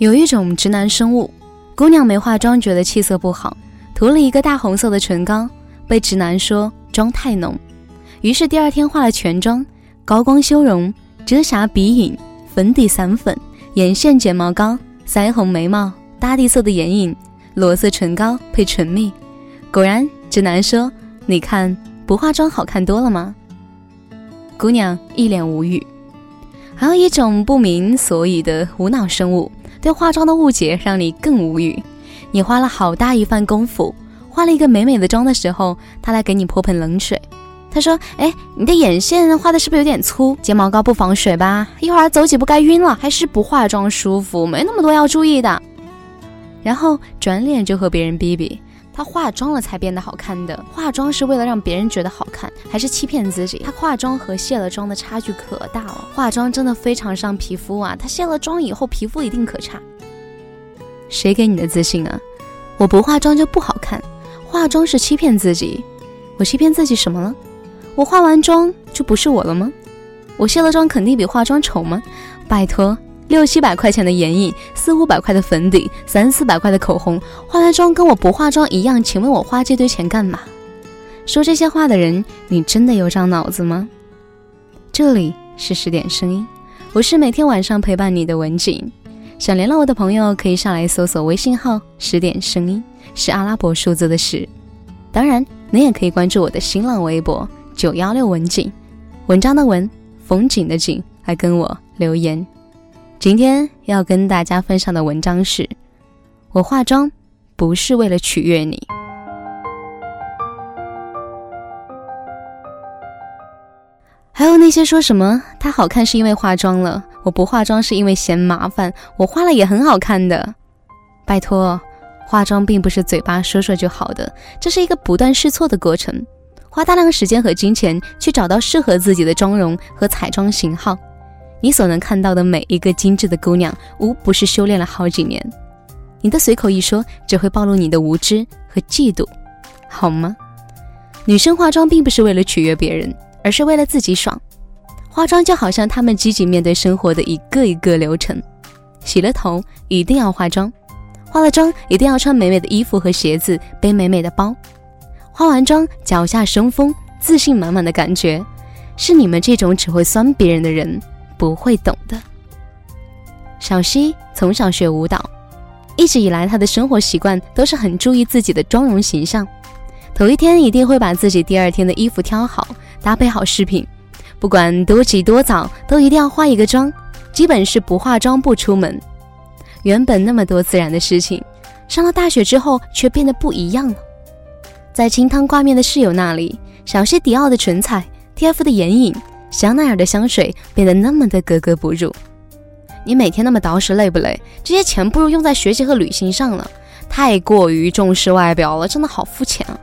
有一种直男生物，姑娘没化妆觉得气色不好，涂了一个大红色的唇膏，被直男说妆太浓，于是第二天化了全妆，高光修容，遮瑕鼻影，粉底散粉，眼线睫毛膏，腮红眉毛，大地色的眼影，裸色唇膏配唇蜜，果然直男说：“你看不化妆好看多了吗？”姑娘一脸无语。还有一种不明所以的无脑生物。对化妆的误解让你更无语。你花了好大一番功夫，化了一个美美的妆的时候，他来给你泼盆冷水。他说：“哎，你的眼线画的是不是有点粗？睫毛膏不防水吧？一会儿走几步该晕了。还是不化妆舒服，没那么多要注意的。”然后转脸就和别人逼逼。她化妆了才变得好看的，化妆是为了让别人觉得好看，还是欺骗自己？她化妆和卸了妆的差距可大了，化妆真的非常伤皮肤啊！她卸了妆以后皮肤一定可差。谁给你的自信啊？我不化妆就不好看，化妆是欺骗自己，我欺骗自己什么了？我化完妆就不是我了吗？我卸了妆肯定比化妆丑吗？拜托。六七百块钱的眼影，四五百块的粉底，三四百块的口红，化完妆跟我不化妆一样，请问我花这堆钱干嘛？说这些话的人，你真的有长脑子吗？这里是十点声音，我是每天晚上陪伴你的文景。想联络我的朋友可以上来搜索微信号“十点声音”，是阿拉伯数字的十。当然，你也可以关注我的新浪微博“九幺六文景”，文章的文，风景的景，来跟我留言。今天要跟大家分享的文章是：我化妆不是为了取悦你。还有那些说什么她好看是因为化妆了，我不化妆是因为嫌麻烦，我化了也很好看的。拜托，化妆并不是嘴巴说说就好的，这是一个不断试错的过程，花大量时间和金钱去找到适合自己的妆容和彩妆型号。你所能看到的每一个精致的姑娘，无不是修炼了好几年。你的随口一说，只会暴露你的无知和嫉妒，好吗？女生化妆并不是为了取悦别人，而是为了自己爽。化妆就好像她们积极面对生活的一个一个流程：洗了头一定要化妆，化了妆一定要穿美美的衣服和鞋子，背美美的包。化完妆脚下生风，自信满满的感觉，是你们这种只会酸别人的人。不会懂的。小溪从小学舞蹈，一直以来她的生活习惯都是很注意自己的妆容形象。头一天一定会把自己第二天的衣服挑好，搭配好饰品，不管多急多早，都一定要化一个妆，基本是不化妆不出门。原本那么多自然的事情，上了大学之后却变得不一样了。在清汤挂面的室友那里，小溪迪奥的唇彩，TF 的眼影。香奈儿的香水变得那么的格格不入，你每天那么捯饬累不累？这些钱不如用在学习和旅行上了。太过于重视外表了，真的好肤浅啊！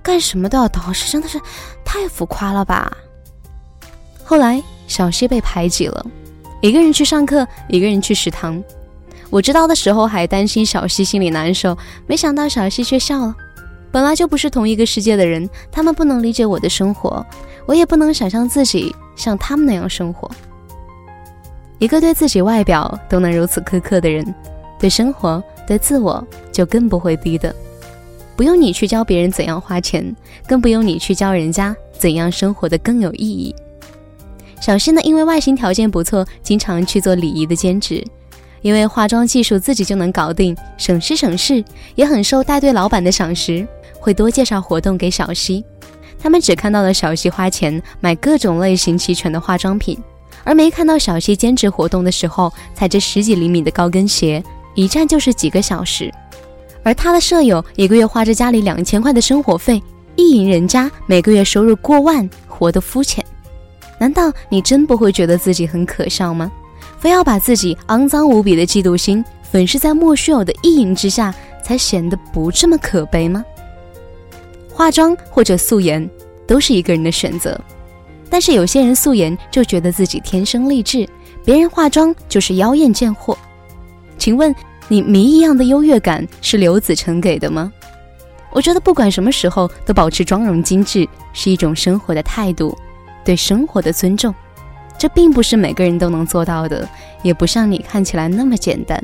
干什么都要捯饬，真的是太浮夸了吧？后来小溪被排挤了，一个人去上课，一个人去食堂。我知道的时候还担心小溪心里难受，没想到小溪却笑了。本来就不是同一个世界的人，他们不能理解我的生活，我也不能想象自己。像他们那样生活，一个对自己外表都能如此苛刻的人，对生活、对自我就更不会低的。不用你去教别人怎样花钱，更不用你去教人家怎样生活的更有意义。小溪呢，因为外形条件不错，经常去做礼仪的兼职，因为化妆技术自己就能搞定，省时省事，也很受带队老板的赏识，会多介绍活动给小溪。他们只看到了小希花钱买各种类型齐全的化妆品，而没看到小希兼职活动的时候踩着十几厘米的高跟鞋，一站就是几个小时。而他的舍友一个月花着家里两千块的生活费，意淫人家每个月收入过万，活得肤浅。难道你真不会觉得自己很可笑吗？非要把自己肮脏无比的嫉妒心粉饰在莫须有的意淫之下，才显得不这么可悲吗？化妆或者素颜都是一个人的选择，但是有些人素颜就觉得自己天生丽质，别人化妆就是妖艳贱货。请问你谜一样的优越感是刘子成给的吗？我觉得不管什么时候都保持妆容精致是一种生活的态度，对生活的尊重。这并不是每个人都能做到的，也不像你看起来那么简单。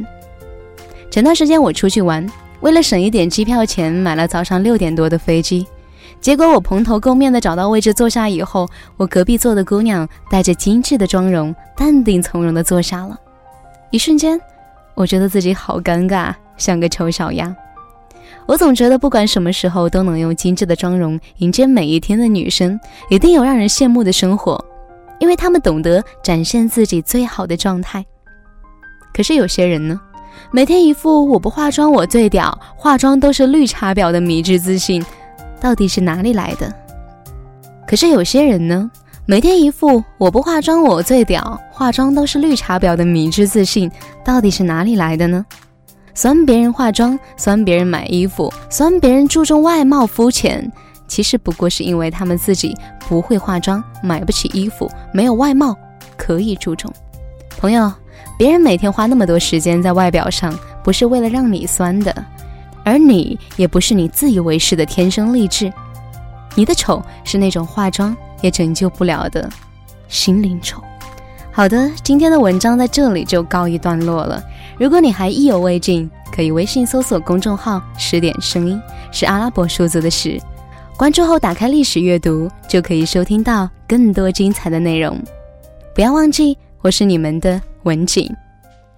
前段时间我出去玩，为了省一点机票钱，买了早上六点多的飞机。结果我蓬头垢面的找到位置坐下以后，我隔壁坐的姑娘带着精致的妆容，淡定从容的坐下了。一瞬间，我觉得自己好尴尬，像个丑小鸭。我总觉得不管什么时候都能用精致的妆容迎接每一天的女生，一定有让人羡慕的生活，因为她们懂得展现自己最好的状态。可是有些人呢，每天一副我不化妆我最屌，化妆都是绿茶婊的迷之自信。到底是哪里来的？可是有些人呢，每天一副我不化妆我最屌，化妆都是绿茶婊的迷之自信，到底是哪里来的呢？酸别人化妆，酸别人买衣服，酸别人注重外貌肤浅，其实不过是因为他们自己不会化妆，买不起衣服，没有外貌可以注重。朋友，别人每天花那么多时间在外表上，不是为了让你酸的。而你也不是你自以为是的天生丽质，你的丑是那种化妆也拯救不了的心灵丑。好的，今天的文章在这里就告一段落了。如果你还意犹未尽，可以微信搜索公众号“十点声音”，是阿拉伯数字的十。关注后打开历史阅读，就可以收听到更多精彩的内容。不要忘记，我是你们的文景。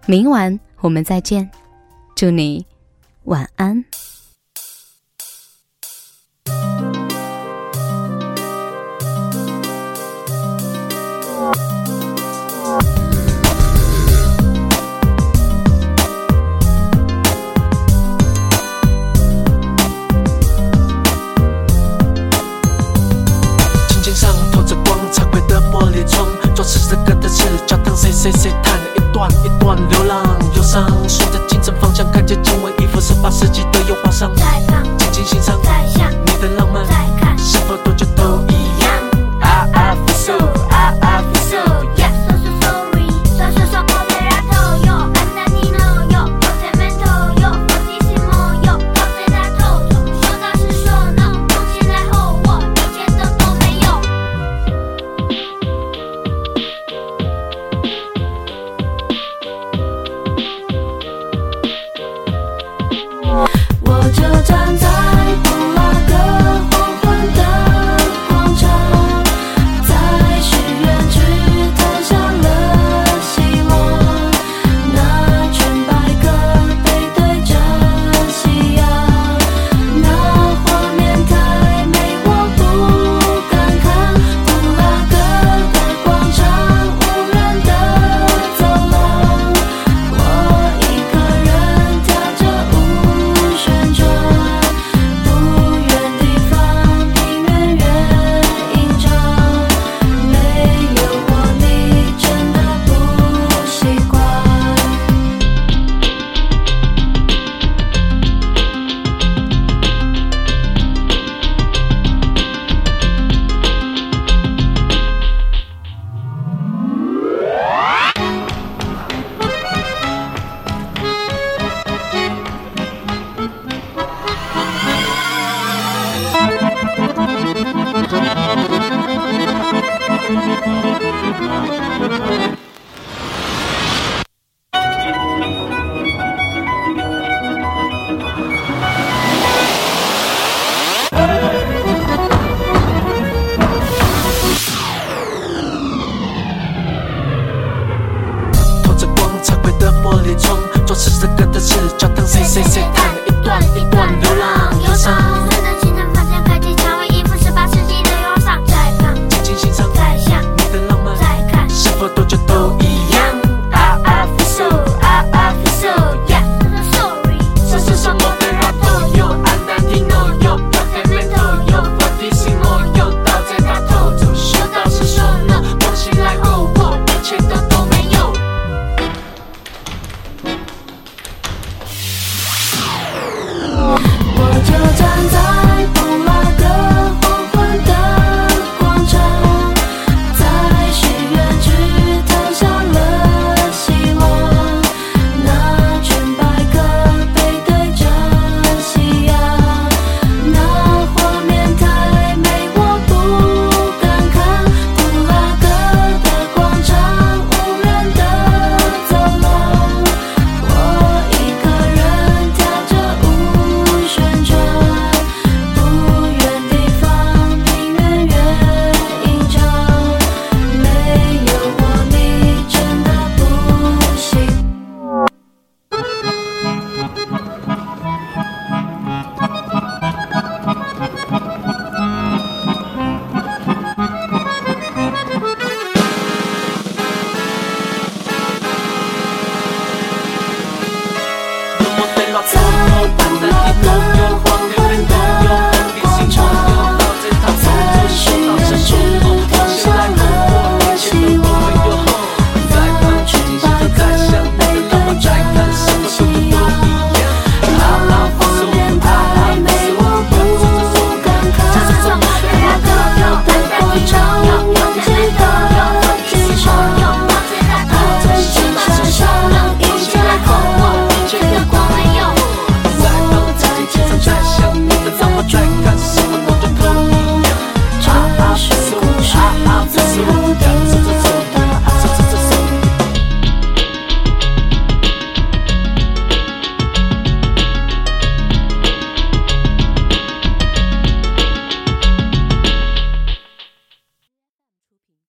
明晚我们再见，祝你。晚安。